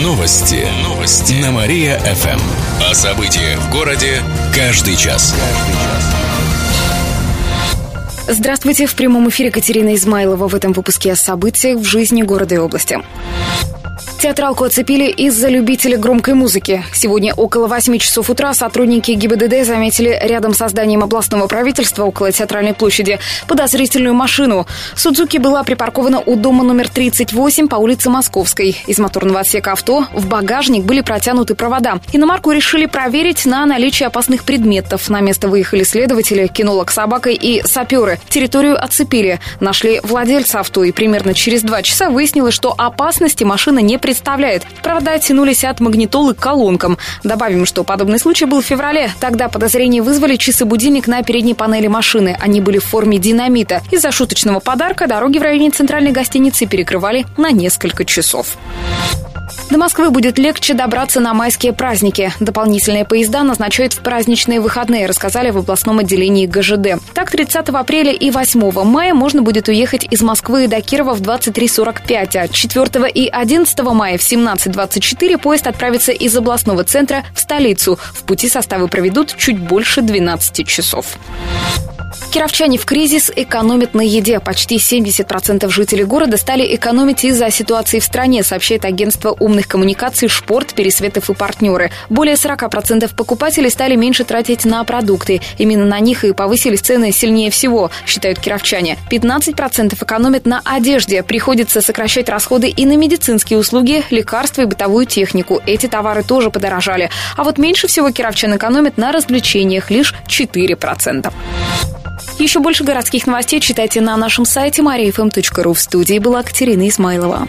Новости. Новости. На Мария-ФМ. О событиях в городе каждый час. Здравствуйте. В прямом эфире Катерина Измайлова в этом выпуске о событиях в жизни города и области. Театралку оцепили из-за любителей громкой музыки. Сегодня около 8 часов утра сотрудники ГИБДД заметили рядом с зданием областного правительства около театральной площади подозрительную машину. Судзуки была припаркована у дома номер 38 по улице Московской. Из моторного отсека авто в багажник были протянуты провода. Иномарку решили проверить на наличие опасных предметов. На место выехали следователи, кинолог с собакой и саперы. Территорию оцепили. Нашли владельца авто и примерно через два часа выяснилось, что опасности машина не представляет представляет. Провода тянулись от магнитолы к колонкам. Добавим, что подобный случай был в феврале. Тогда подозрения вызвали часы-будильник на передней панели машины. Они были в форме динамита. Из-за шуточного подарка дороги в районе центральной гостиницы перекрывали на несколько часов. До Москвы будет легче добраться на майские праздники. Дополнительные поезда назначают в праздничные выходные, рассказали в областном отделении ГЖД. Так, 30 апреля и 8 мая можно будет уехать из Москвы до Кирова в 23.45, а 4 и 11 мая в 17.24 поезд отправится из областного центра в столицу. В пути составы проведут чуть больше 12 часов. Кировчане в кризис экономят на еде. Почти 70% жителей города стали экономить из-за ситуации в стране, сообщает агентство умных коммуникаций «Шпорт», «Пересветов» и партнеры. Более 40% покупателей стали меньше тратить на продукты. Именно на них и повысились цены сильнее всего, считают кировчане. 15% экономят на одежде. Приходится сокращать расходы и на медицинские услуги, лекарства и бытовую технику. Эти товары тоже подорожали. А вот меньше всего кировчан экономят на развлечениях, лишь 4%. Еще больше городских новостей читайте на нашем сайте mariafm.ru. В студии была Катерина Измайлова.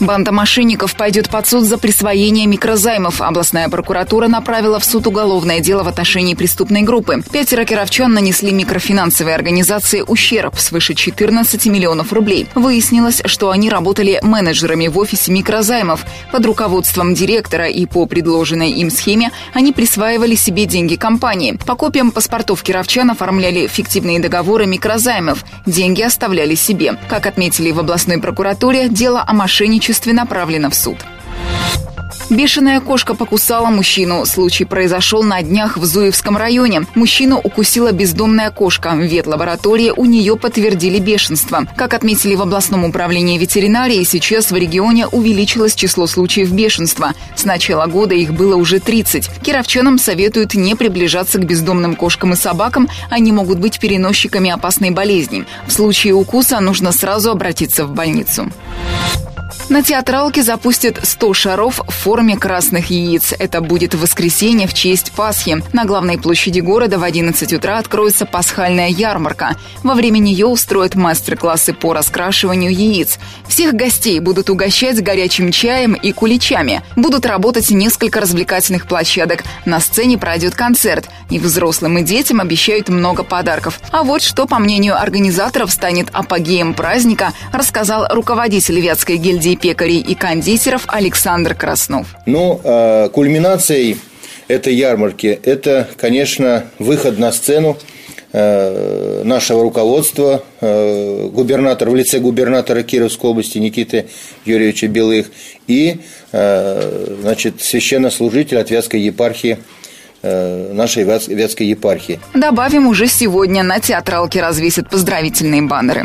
Банда мошенников пойдет под суд за присвоение микрозаймов. Областная прокуратура направила в суд уголовное дело в отношении преступной группы. Пятеро кировчан нанесли микрофинансовой организации ущерб свыше 14 миллионов рублей. Выяснилось, что они работали менеджерами в офисе микрозаймов. Под руководством директора и по предложенной им схеме они присваивали себе деньги компании. По копиям паспортов кировчан оформляли фиктивные договоры микрозаймов. Деньги оставляли себе. Как отметили в областной прокуратуре, дело о мошенничестве имуществе направлена в суд. Бешеная кошка покусала мужчину. Случай произошел на днях в Зуевском районе. Мужчину укусила бездомная кошка. В ветлаборатории у нее подтвердили бешенство. Как отметили в областном управлении ветеринарии, сейчас в регионе увеличилось число случаев бешенства. С начала года их было уже 30. Кировчанам советуют не приближаться к бездомным кошкам и собакам. Они могут быть переносчиками опасной болезни. В случае укуса нужно сразу обратиться в больницу. На театралке запустят 100 шаров в форме красных яиц. Это будет воскресенье в честь Пасхи. На главной площади города в 11 утра откроется пасхальная ярмарка. Во время нее устроят мастер-классы по раскрашиванию яиц. Всех гостей будут угощать горячим чаем и куличами. Будут работать несколько развлекательных площадок. На сцене пройдет концерт. И взрослым, и детям обещают много подарков. А вот что, по мнению организаторов, станет апогеем праздника, рассказал руководитель Вятской гильдии пекарей и кондитеров Александр Краснов. Ну, э, кульминацией этой ярмарки – это, конечно, выход на сцену э, нашего руководства, э, губернатор в лице губернатора Кировской области Никиты Юрьевича Белых и значит, священнослужитель от Вятской епархии нашей Вятской епархии. Добавим, уже сегодня на театралке развесят поздравительные баннеры.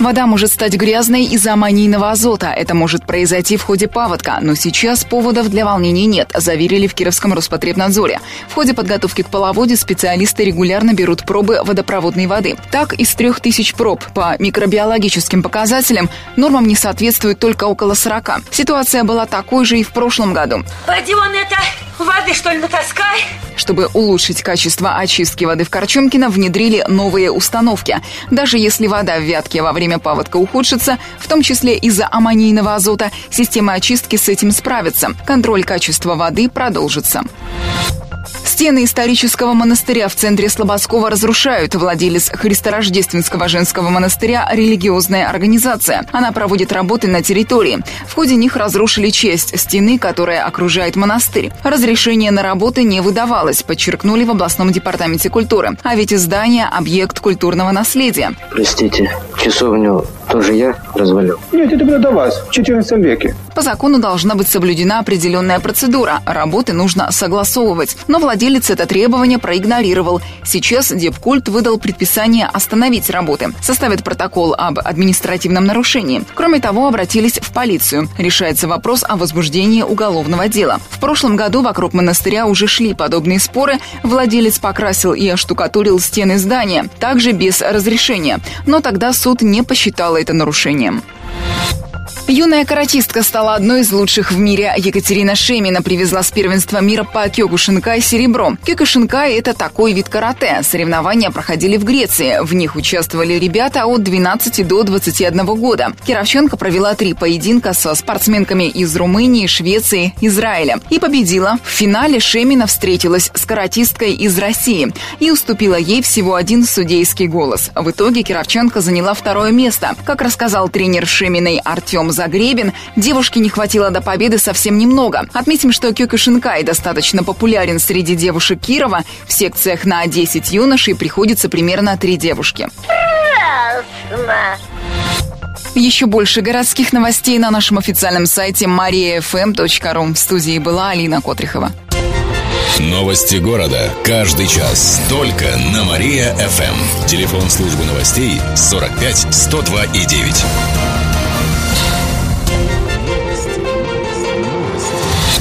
Вода может стать грязной из-за аммонийного азота. Это может произойти в ходе паводка, но сейчас поводов для волнений нет, заверили в Кировском Роспотребнадзоре. В ходе подготовки к половоде специалисты регулярно берут пробы водопроводной воды. Так, из трех тысяч проб по микробиологическим показателям нормам не соответствует только около 40. Ситуация была такой же и в прошлом году. Пойди вон это, воды что ли натаскай? Чтобы улучшить качество очистки воды в Корчумкино, внедрили новые установки. Даже если вода в вятке во время паводка ухудшится, в том числе из-за аммонийного азота, система очистки с этим справится. Контроль качества воды продолжится. Стены исторического монастыря в центре Слободского разрушают. Владелец Христорождественского женского монастыря – религиозная организация. Она проводит работы на территории. В ходе них разрушили часть стены, которая окружает монастырь. Разрешение на работы не выдавалось, подчеркнули в областном департаменте культуры. А ведь здание – объект культурного наследия. Простите, часовню тоже я развалил? Нет, это было до вас, в 14 веке. По закону должна быть соблюдена определенная процедура. Работы нужно согласовывать. Но владелец это требование проигнорировал. Сейчас Депкульт выдал предписание остановить работы. Составит протокол об административном нарушении. Кроме того, обратились в полицию. Решается вопрос о возбуждении уголовного дела. В прошлом году вокруг монастыря уже шли подобные споры. Владелец покрасил и оштукатурил стены здания, также без разрешения. Но тогда суд не посчитал это нарушением. Юная каратистка стала одной из лучших в мире. Екатерина Шемина привезла с первенства мира по кёкушинкай серебро. Кёкушинкай – это такой вид карате. Соревнования проходили в Греции. В них участвовали ребята от 12 до 21 года. Кировченко провела три поединка со спортсменками из Румынии, Швеции, Израиля. И победила. В финале Шемина встретилась с каратисткой из России и уступила ей всего один судейский голос. В итоге Кировченко заняла второе место. Как рассказал тренер Шеминой Артем Загребин, девушке не хватило до победы совсем немного. Отметим, что Кёкушинкай достаточно популярен среди девушек Кирова. В секциях на 10 юношей приходится примерно 3 девушки. Еще больше городских новостей на нашем официальном сайте mariafm.ru. В студии была Алина Котрихова. Новости города. Каждый час. Только на Мария-ФМ. Телефон службы новостей 45 102 и 9.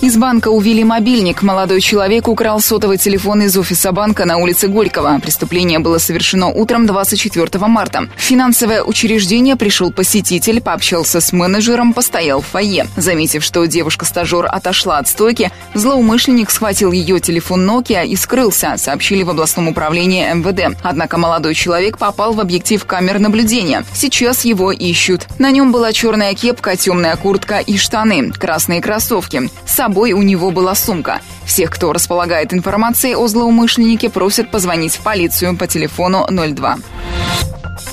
Из банка увели мобильник. Молодой человек украл сотовый телефон из офиса банка на улице Горького. Преступление было совершено утром 24 марта. В финансовое учреждение пришел посетитель, пообщался с менеджером, постоял в фойе. Заметив, что девушка-стажер отошла от стойки, злоумышленник схватил ее телефон Nokia и скрылся, сообщили в областном управлении МВД. Однако молодой человек попал в объектив камер наблюдения. Сейчас его ищут. На нем была черная кепка, темная куртка и штаны, красные кроссовки. С собой у него была сумка. Всех, кто располагает информацией о злоумышленнике, просят позвонить в полицию по телефону 02.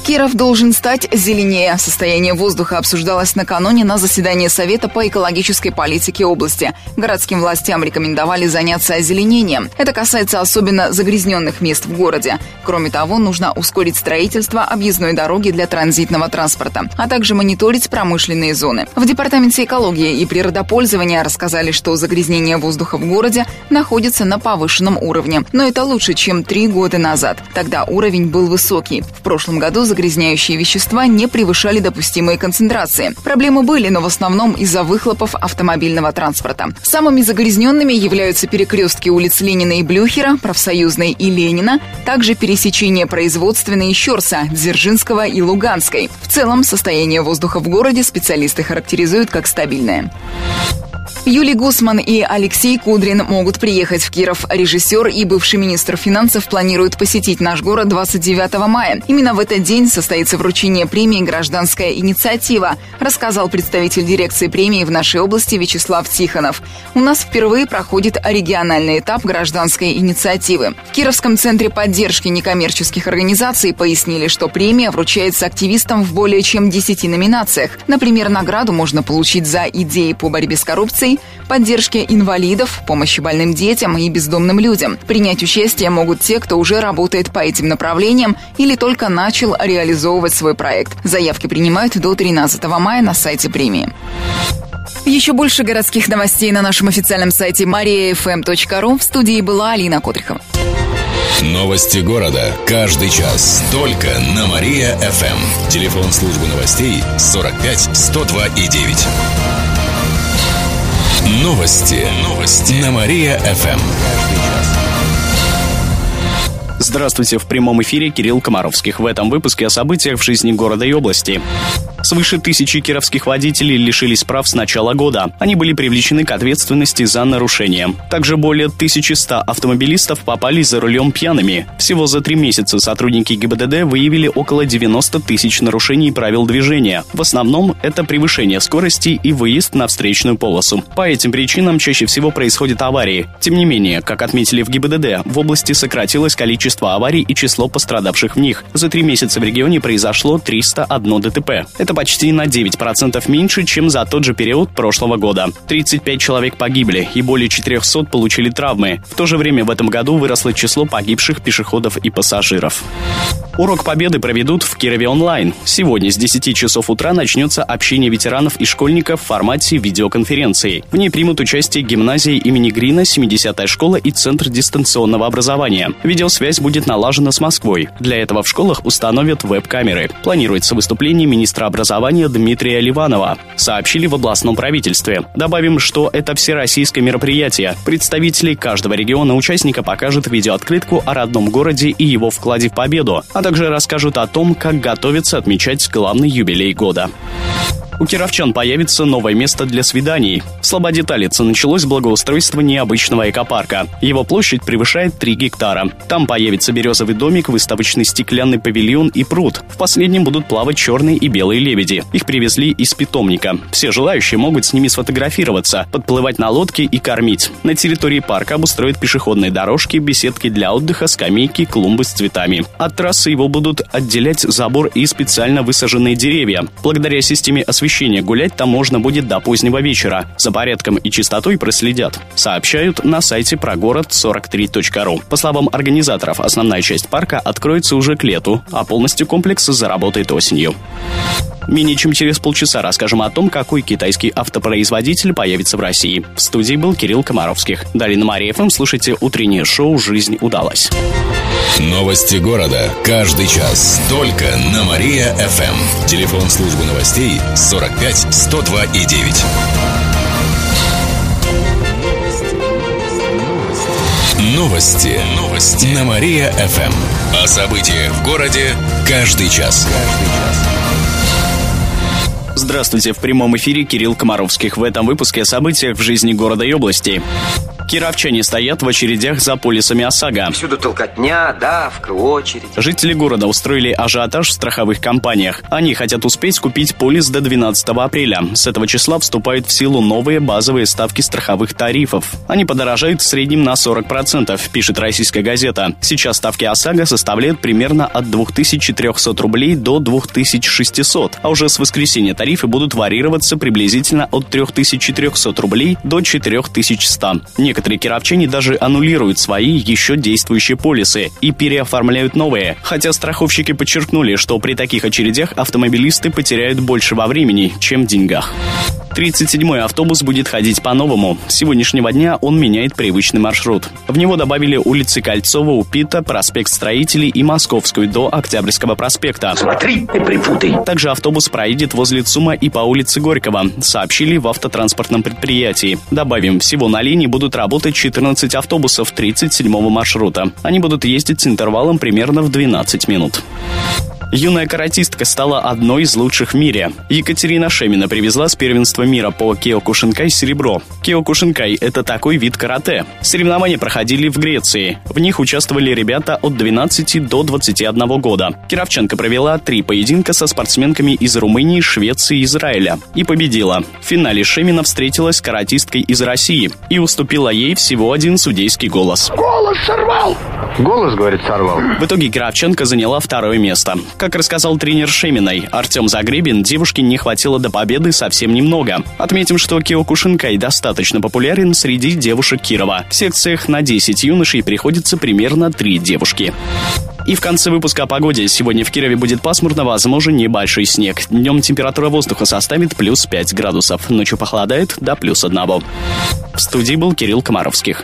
Киров должен стать зеленее. Состояние воздуха обсуждалось накануне на заседании Совета по экологической политике области. Городским властям рекомендовали заняться озеленением. Это касается особенно загрязненных мест в городе. Кроме того, нужно ускорить строительство объездной дороги для транзитного транспорта, а также мониторить промышленные зоны. В Департаменте экологии и природопользования рассказали, что загрязнение воздуха в городе находится на повышенном уровне. Но это лучше, чем три года назад. Тогда уровень был высокий. В прошлом году загрязняющие вещества не превышали допустимые концентрации. Проблемы были, но в основном из-за выхлопов автомобильного транспорта. Самыми загрязненными являются перекрестки улиц Ленина и Блюхера, Профсоюзной и Ленина, также пересечение производственной и Щерса, Дзержинского и Луганской. В целом, состояние воздуха в городе специалисты характеризуют как стабильное. Юлий Гусман и Алексей Кудрин могут приехать в Киров. Режиссер и бывший министр финансов планируют посетить наш город 29 мая. Именно в этот день состоится вручение премии «Гражданская инициатива», рассказал представитель дирекции премии в нашей области Вячеслав Тихонов. У нас впервые проходит региональный этап гражданской инициативы. В Кировском центре поддержки некоммерческих организаций пояснили, что премия вручается активистам в более чем 10 номинациях. Например, награду можно получить за идеи по борьбе с коррупцией инвестиций, поддержке инвалидов, помощи больным детям и бездомным людям. Принять участие могут те, кто уже работает по этим направлениям или только начал реализовывать свой проект. Заявки принимают до 13 мая на сайте премии. Еще больше городских новостей на нашем официальном сайте mariafm.ru. В студии была Алина Котрихова. Новости города. Каждый час. Только на Мария-ФМ. Телефон службы новостей 45 102 и 9. Новости. Новости. На Мария-ФМ. Здравствуйте, в прямом эфире Кирилл Комаровских. В этом выпуске о событиях в жизни города и области. Свыше тысячи кировских водителей лишились прав с начала года. Они были привлечены к ответственности за нарушение. Также более 1100 автомобилистов попали за рулем пьяными. Всего за три месяца сотрудники ГИБДД выявили около 90 тысяч нарушений правил движения. В основном это превышение скорости и выезд на встречную полосу. По этим причинам чаще всего происходят аварии. Тем не менее, как отметили в ГИБДД, в области сократилось количество аварий и число пострадавших в них. За три месяца в регионе произошло 301 ДТП. Это почти на 9% меньше, чем за тот же период прошлого года. 35 человек погибли и более 400 получили травмы. В то же время в этом году выросло число погибших пешеходов и пассажиров. Урок Победы проведут в Кирове онлайн. Сегодня с 10 часов утра начнется общение ветеранов и школьников в формате видеоконференции. В ней примут участие гимназии имени Грина, 70-я школа и Центр дистанционного образования. Видеосвязь будет налажена с Москвой. Для этого в школах установят веб-камеры. Планируется выступление министра образования Дмитрия Ливанова. Сообщили в областном правительстве. Добавим, что это всероссийское мероприятие. Представители каждого региона участника покажут видеооткрытку о родном городе и его вкладе в победу, а также расскажут о том, как готовиться отмечать главный юбилей года. У кировчан появится новое место для свиданий. В Слободе Талица началось благоустройство необычного экопарка. Его площадь превышает 3 гектара. Там появится березовый домик, выставочный стеклянный павильон и пруд. В последнем будут плавать черные и белые лебеди. Их привезли из питомника. Все желающие могут с ними сфотографироваться, подплывать на лодке и кормить. На территории парка обустроят пешеходные дорожки, беседки для отдыха, скамейки, клумбы с цветами. От трассы его будут отделять забор и специально высаженные деревья. Благодаря системе освещения гулять там можно будет до позднего вечера. За порядком и чистотой проследят. Сообщают на сайте прогород 43.ру. По словам организаторов, основная часть парка откроется уже к лету, а полностью комплекс заработает осенью. Менее чем через полчаса расскажем о том, какой китайский автопроизводитель появится в России. В студии был Кирилл Комаровских. Далее на Мария ФМ слушайте утреннее шоу «Жизнь удалась». Новости города. Каждый час. Только на Мария-ФМ. Телефон службы новостей 45 102 и 9. Новости. Новости. На Мария-ФМ. О событиях в городе каждый час. Каждый час. Здравствуйте, в прямом эфире Кирилл Комаровских. В этом выпуске о событиях в жизни города и области. Кировчане стоят в очередях за полисами ОСАГО. Всюду толкотня, давка, очередь. Жители города устроили ажиотаж в страховых компаниях. Они хотят успеть купить полис до 12 апреля. С этого числа вступают в силу новые базовые ставки страховых тарифов. Они подорожают в среднем на 40%, пишет российская газета. Сейчас ставки ОСАГО составляют примерно от 2300 рублей до 2600, а уже с воскресенья тарифы будут варьироваться приблизительно от 3400 рублей до 4100. Некоторые кировчане даже аннулируют свои еще действующие полисы и переоформляют новые, хотя страховщики подчеркнули, что при таких очередях автомобилисты потеряют больше во времени, чем в деньгах. 37-й автобус будет ходить по-новому. С сегодняшнего дня он меняет привычный маршрут. В него добавили улицы Кольцова, Упита, проспект Строителей и Московскую до Октябрьского проспекта. Смотри, не припутай. Также автобус проедет возле ЦУМа и по улице Горького, сообщили в автотранспортном предприятии. Добавим, всего на линии будут работать работать 14 автобусов 37-го маршрута. Они будут ездить с интервалом примерно в 12 минут. Юная каратистка стала одной из лучших в мире. Екатерина Шемина привезла с первенства мира по киокушинкай серебро. Киокушинкай – это такой вид карате. Соревнования проходили в Греции. В них участвовали ребята от 12 до 21 года. Кировченко провела три поединка со спортсменками из Румынии, Швеции и Израиля. И победила. В финале Шемина встретилась с каратисткой из России и уступила ей всего один судейский голос. Голос сорвал. Голос, говорит, сорвал. В итоге Кравченко заняла второе место. Как рассказал тренер Шеминой, Артем Загребин, девушке не хватило до победы совсем немного. Отметим, что Киокушинкай достаточно популярен среди девушек Кирова. В секциях на 10 юношей приходится примерно 3 девушки. И в конце выпуска о погоде. Сегодня в Кирове будет пасмурно, возможен небольшой снег. Днем температура воздуха составит плюс 5 градусов. Ночью похолодает до плюс 1. В студии был Кирилл Комаровских.